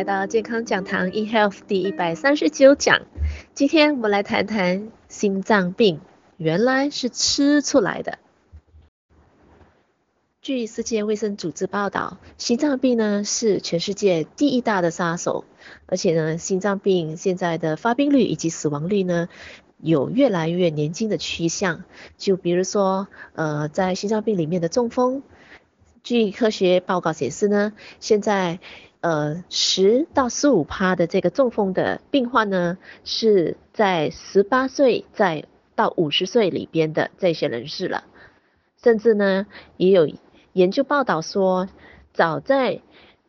来到健康讲堂 eHealth 第一百三十九讲。今天我们来谈谈心脏病，原来是吃出来的。据世界卫生组织报道，心脏病呢是全世界第一大的杀手，而且呢，心脏病现在的发病率以及死亡率呢有越来越年轻的趋向。就比如说，呃，在心脏病里面的中风，据科学报告显示呢，现在呃十到十五趴的这个中风的病患呢，是在十八岁在到五十岁里边的这些人士了，甚至呢也有。研究报道说，早在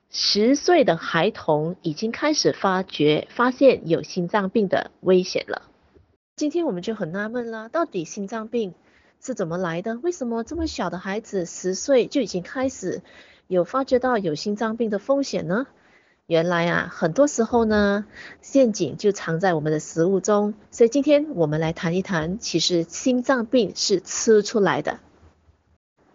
十岁的孩童已经开始发觉、发现有心脏病的危险了。今天我们就很纳闷了，到底心脏病是怎么来的？为什么这么小的孩子十岁就已经开始有发觉到有心脏病的风险呢？原来啊，很多时候呢，陷阱就藏在我们的食物中。所以今天我们来谈一谈，其实心脏病是吃出来的。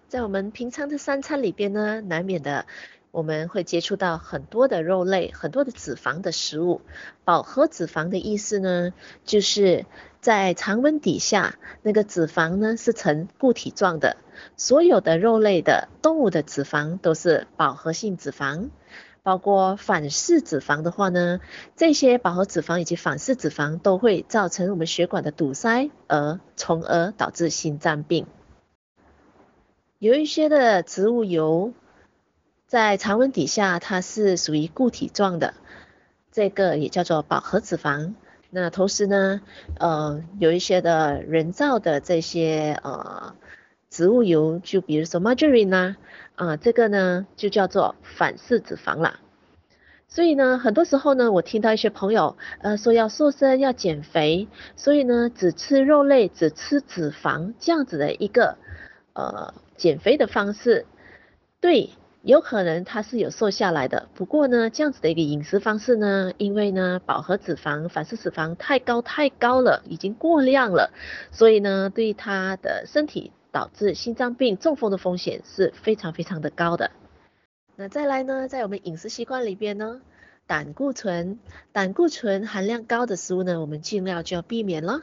在我们平常的三餐里边呢，难免的我们会接触到很多的肉类、很多的脂肪的食物。饱和脂肪的意思呢，就是在常温底下，那个脂肪呢是呈固体状的。所有的肉类的动物的脂肪都是饱和性脂肪，包括反式脂肪的话呢，这些饱和脂肪以及反式脂肪都会造成我们血管的堵塞，而从而导致心脏病。有一些的植物油在常温底下，它是属于固体状的，这个也叫做饱和脂肪。那同时呢，呃，有一些的人造的这些呃植物油，就比如说 margarine 啊，啊、呃，这个呢就叫做反式脂肪啦。所以呢，很多时候呢，我听到一些朋友呃说要瘦身、要减肥，所以呢只吃肉类、只吃脂肪这样子的一个呃。减肥的方式，对，有可能它是有瘦下来的。不过呢，这样子的一个饮食方式呢，因为呢，饱和脂肪、反式脂肪太高太高了，已经过量了，所以呢，对他的身体导致心脏病、中风的风险是非常非常的高的。那再来呢，在我们饮食习惯里边呢，胆固醇、胆固醇含量高的食物呢，我们尽量就要避免了。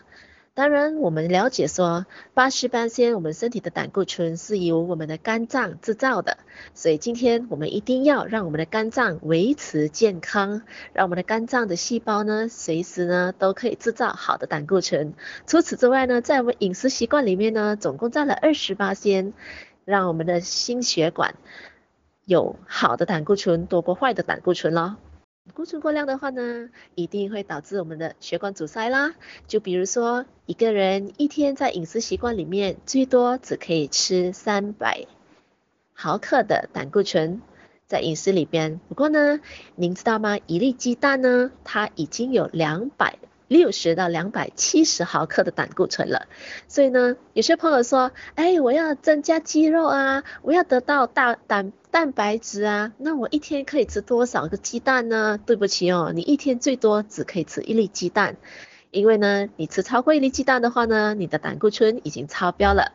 当然，我们了解说，八十八仙，我们身体的胆固醇是由我们的肝脏制造的，所以今天我们一定要让我们的肝脏维持健康，让我们的肝脏的细胞呢，随时呢都可以制造好的胆固醇。除此之外呢，在我们饮食习惯里面呢，总共占了二十八仙，让我们的心血管有好的胆固醇多过坏的胆固醇了。固醇过量的话呢，一定会导致我们的血管阻塞啦。就比如说，一个人一天在饮食习惯里面，最多只可以吃三百毫克的胆固醇在饮食里边。不过呢，您知道吗？一粒鸡蛋呢，它已经有两百六十到两百七十毫克的胆固醇了。所以呢，有些朋友说，哎，我要增加肌肉啊，我要得到大胆。蛋白质啊，那我一天可以吃多少个鸡蛋呢？对不起哦，你一天最多只可以吃一粒鸡蛋，因为呢，你吃超过一粒鸡蛋的话呢，你的胆固醇已经超标了。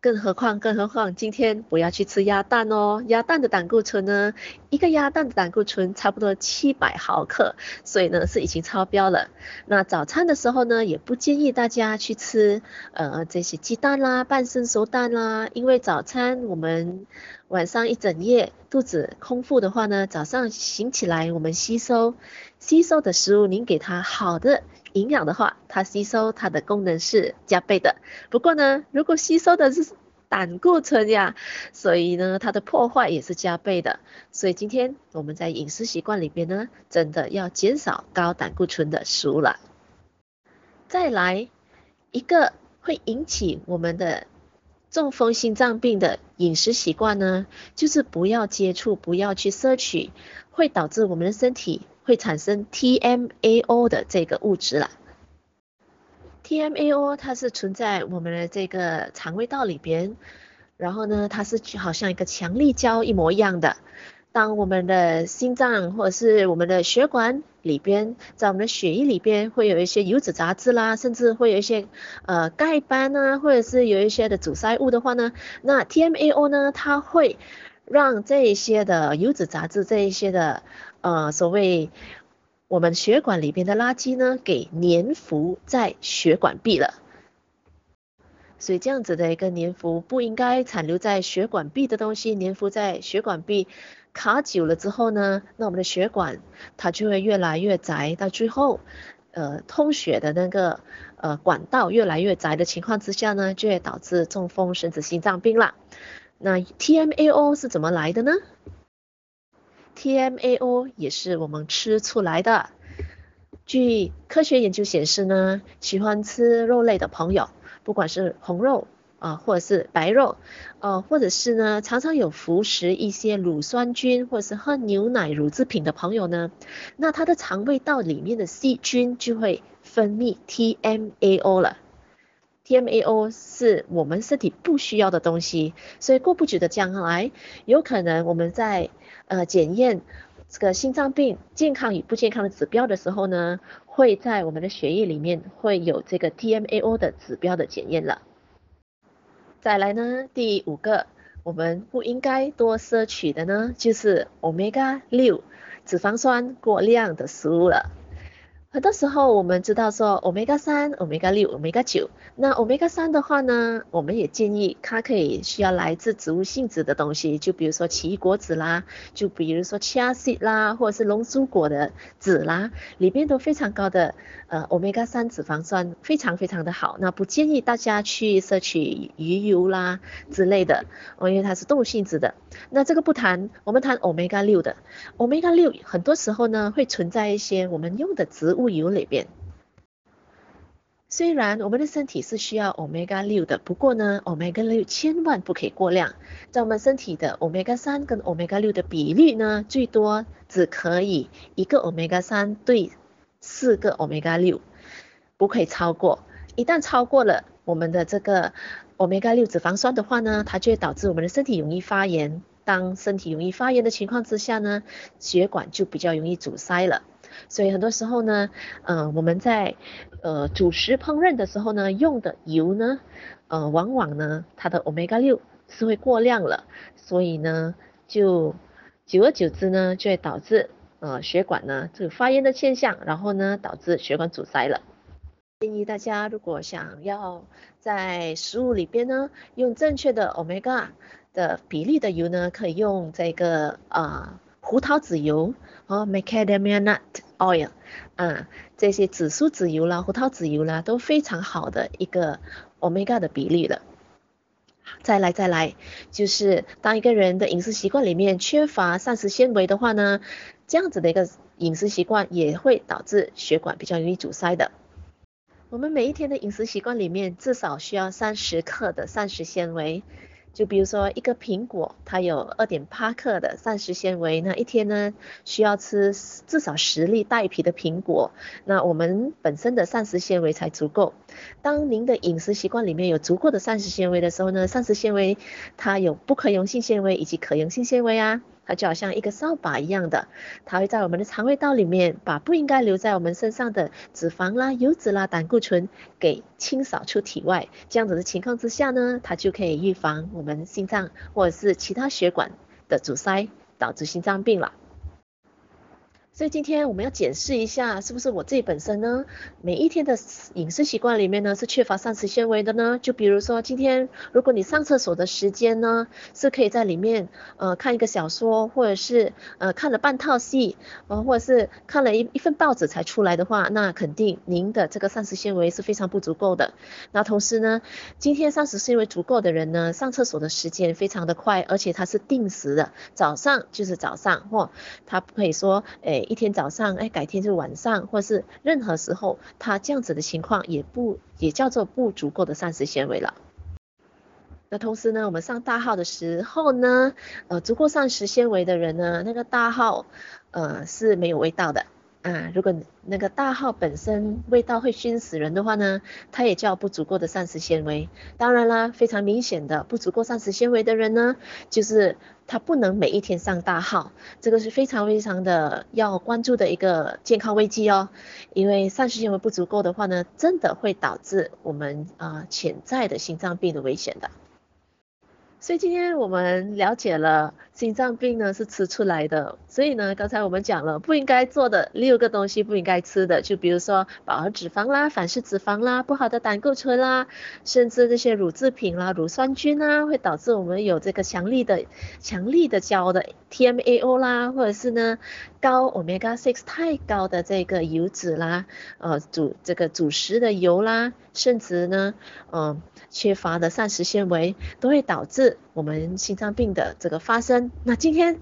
更何况，更何况，今天不要去吃鸭蛋哦，鸭蛋的胆固醇呢，一个鸭蛋的胆固醇差不多七百毫克，所以呢是已经超标了。那早餐的时候呢，也不建议大家去吃呃这些鸡蛋啦、半生熟蛋啦，因为早餐我们晚上一整夜肚子空腹的话呢，早上醒起来我们吸收吸收的食物，您给它好的。营养的话，它吸收它的功能是加倍的。不过呢，如果吸收的是胆固醇呀，所以呢，它的破坏也是加倍的。所以今天我们在饮食习惯里边呢，真的要减少高胆固醇的食物了。再来一个会引起我们的中风、心脏病的饮食习惯呢，就是不要接触，不要去摄取，会导致我们的身体。会产生 TMAO 的这个物质了。TMAO 它是存在我们的这个肠胃道里边，然后呢，它是好像一个强力胶一模一样的。当我们的心脏或者是我们的血管里边，在我们的血液里边会有一些油脂杂质啦，甚至会有一些呃钙斑啊，或者是有一些的阻塞物的话呢，那 TMAO 呢，它会。让这一些的油脂杂质，这一些的呃所谓我们血管里边的垃圾呢，给粘附在血管壁了。所以这样子的一个粘附不应该残留在血管壁的东西，粘附在血管壁卡久了之后呢，那我们的血管它就会越来越窄，到最后，呃，通血的那个呃管道越来越窄的情况之下呢，就会导致中风甚至心脏病了。那 TMAO 是怎么来的呢？TMAO 也是我们吃出来的。据科学研究显示呢，喜欢吃肉类的朋友。不管是红肉啊，或者是白肉，呃，或者是呢，常常有服食一些乳酸菌，或者是喝牛奶乳制品的朋友呢，那他的肠胃道里面的细菌就会分泌 TMAO 了。TMAO 是我们身体不需要的东西，所以过不久的将来，有可能我们在呃检验这个心脏病健康与不健康的指标的时候呢，会在我们的血液里面会有这个 TMAO 的指标的检验了。再来呢，第五个我们不应该多摄取的呢，就是 Omega 六脂肪酸过量的食物了。很多时候我们知道说 Omega 三、Omega 六、Omega 九，那 Omega 三的话呢，我们也建议它可以需要来自植物性质的东西，就比如说奇异果籽啦，就比如说 Chia Seed 啦，或者是龙珠果的籽啦，里边都非常高的呃 Omega 三脂肪酸，非常非常的好。那不建议大家去摄取鱼油啦之类的，因为它是动物性质的。那这个不谈，我们谈 Omega 六的，Omega 六很多时候呢会存在一些我们用的植物。物油里边，虽然我们的身体是需要 Omega 六的，不过呢，Omega 六千万不可以过量。在我们身体的 Omega 三跟 Omega 六的比率呢，最多只可以一个 Omega 三对四个 Omega 六，不可以超过。一旦超过了我们的这个 Omega 六脂肪酸的话呢，它就会导致我们的身体容易发炎。当身体容易发炎的情况之下呢，血管就比较容易阻塞了。所以很多时候呢，呃，我们在呃主食烹饪的时候呢，用的油呢，呃，往往呢，它的 Omega 六是会过量了，所以呢，就久而久之呢，就会导致呃血管呢这个发炎的现象，然后呢，导致血管阻塞了。建议大家如果想要在食物里边呢，用正确的 Omega 的比例的油呢，可以用这个啊。呃胡桃籽油和 Macadamia nut oil，啊，这些紫苏籽油啦、胡桃籽油啦都非常好的一个 omega 的比例了。再来再来，就是当一个人的饮食习惯里面缺乏膳食纤维的话呢，这样子的一个饮食习惯也会导致血管比较容易阻塞的。我们每一天的饮食习惯里面至少需要三十克的膳食纤维。就比如说一个苹果，它有二点八克的膳食纤维，那一天呢需要吃至少十粒带皮的苹果，那我们本身的膳食纤维才足够。当您的饮食习惯里面有足够的膳食纤维的时候呢，膳食纤维它有不可溶性纤维以及可溶性纤维啊。它就好像一个扫把一样的，它会在我们的肠胃道里面把不应该留在我们身上的脂肪啦、油脂啦、胆固醇给清扫出体外。这样子的情况之下呢，它就可以预防我们心脏或者是其他血管的阻塞，导致心脏病了。所以今天我们要检视一下，是不是我自己本身呢，每一天的饮食习惯里面呢是缺乏膳食纤维的呢？就比如说今天，如果你上厕所的时间呢是可以在里面呃看一个小说，或者是呃看了半套戏，呃或者是看了一一份报纸才出来的话，那肯定您的这个膳食纤维是非常不足够的。那同时呢，今天膳食纤维足够的人呢，上厕所的时间非常的快，而且它是定时的，早上就是早上，或他不可以说诶。一天早上，哎，改天就晚上，或是任何时候，他这样子的情况也不也叫做不足够的膳食纤维了。那同时呢，我们上大号的时候呢，呃，足够膳食纤维的人呢，那个大号呃是没有味道的。啊，如果那个大号本身味道会熏死人的话呢，它也叫不足够的膳食纤维。当然啦，非常明显的不足够膳食纤维的人呢，就是他不能每一天上大号，这个是非常非常的要关注的一个健康危机哦。因为膳食纤维不足够的话呢，真的会导致我们啊、潜在的心脏病的危险的。所以今天我们了解了心脏病呢是吃出来的，所以呢刚才我们讲了不应该做的六个东西不应该吃的，就比如说饱和脂肪啦、反式脂肪啦、不好的胆固醇啦，甚至这些乳制品啦、乳酸菌啊，会导致我们有这个强力的、强力的胶的 TMAO 啦，或者是呢高 omega six 太高的这个油脂啦，呃主这个主食的油啦，甚至呢嗯、缺乏的膳食纤维都会导致。我们心脏病的这个发生，那今天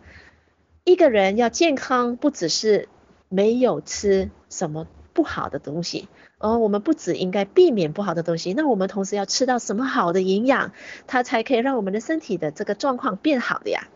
一个人要健康，不只是没有吃什么不好的东西，而我们不只应该避免不好的东西，那我们同时要吃到什么好的营养，它才可以让我们的身体的这个状况变好的呀。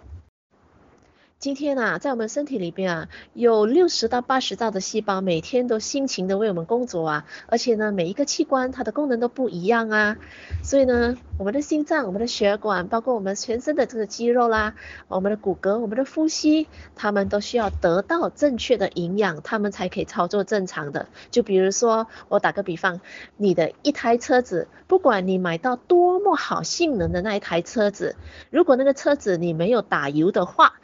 今天啊，在我们身体里边啊，有六十到八十兆的细胞，每天都辛勤的为我们工作啊，而且呢，每一个器官它的功能都不一样啊，所以呢，我们的心脏、我们的血管，包括我们全身的这个肌肉啦，我们的骨骼、我们的呼吸，它们都需要得到正确的营养，它们才可以操作正常的。就比如说，我打个比方，你的一台车子，不管你买到多么好性能的那一台车子，如果那个车子你没有打油的话，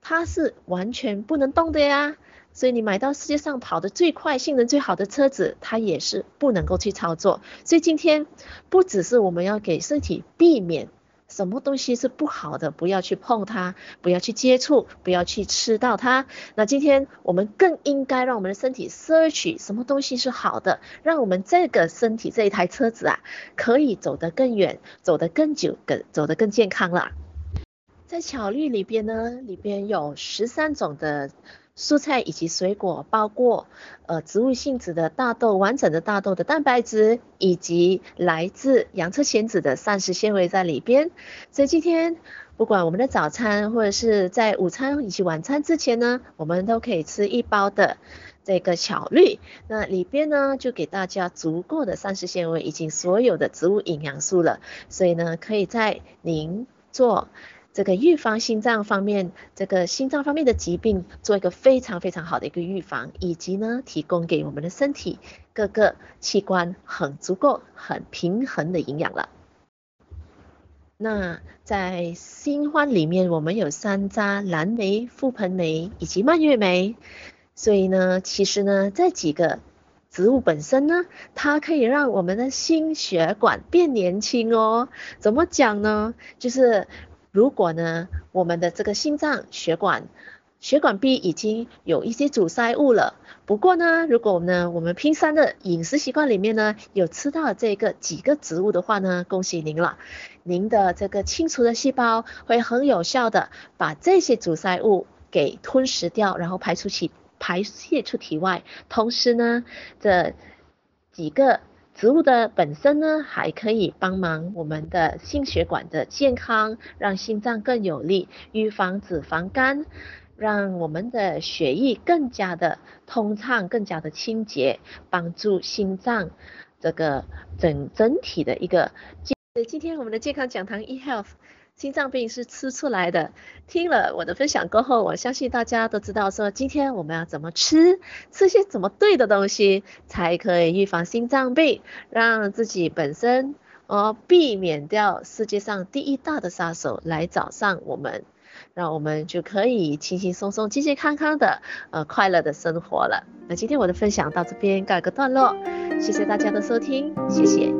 它是完全不能动的呀，所以你买到世界上跑得最快、性能最好的车子，它也是不能够去操作。所以今天不只是我们要给身体避免什么东西是不好的，不要去碰它，不要去接触，不要去吃到它。那今天我们更应该让我们的身体摄取什么东西是好的，让我们这个身体这一台车子啊，可以走得更远，走得更久，更走得更健康了。在巧绿里边呢，里边有十三种的蔬菜以及水果，包括呃植物性质的大豆、完整的大豆的蛋白质，以及来自洋车前子的膳食纤维在里边。所以今天不管我们的早餐或者是在午餐以及晚餐之前呢，我们都可以吃一包的这个巧绿。那里边呢就给大家足够的膳食纤维以及所有的植物营养素了。所以呢，可以在您做。这个预防心脏方面，这个心脏方面的疾病，做一个非常非常好的一个预防，以及呢，提供给我们的身体各个器官很足够、很平衡的营养了。那在新欢里面，我们有山楂、蓝莓、覆盆莓以及蔓越莓，所以呢，其实呢，这几个植物本身呢，它可以让我们的心血管变年轻哦。怎么讲呢？就是。如果呢，我们的这个心脏血管血管壁已经有一些阻塞物了，不过呢，如果呢我们平常的饮食习惯里面呢有吃到这个几个植物的话呢，恭喜您了，您的这个清除的细胞会很有效的把这些阻塞物给吞噬掉，然后排出去排泄出体外，同时呢这几个。植物的本身呢，还可以帮忙我们的心血管的健康，让心脏更有力，预防脂肪肝，让我们的血液更加的通畅，更加的清洁，帮助心脏这个整整体的一个。今天我们的健康讲堂 eHealth。心脏病是吃出来的。听了我的分享过后，我相信大家都知道说，今天我们要怎么吃，吃些怎么对的东西，才可以预防心脏病，让自己本身呃避免掉世界上第一大的杀手来找上我们，让我们就可以轻轻松松、健健康康的呃快乐的生活了。那今天我的分享到这边告一个段落，谢谢大家的收听，谢谢。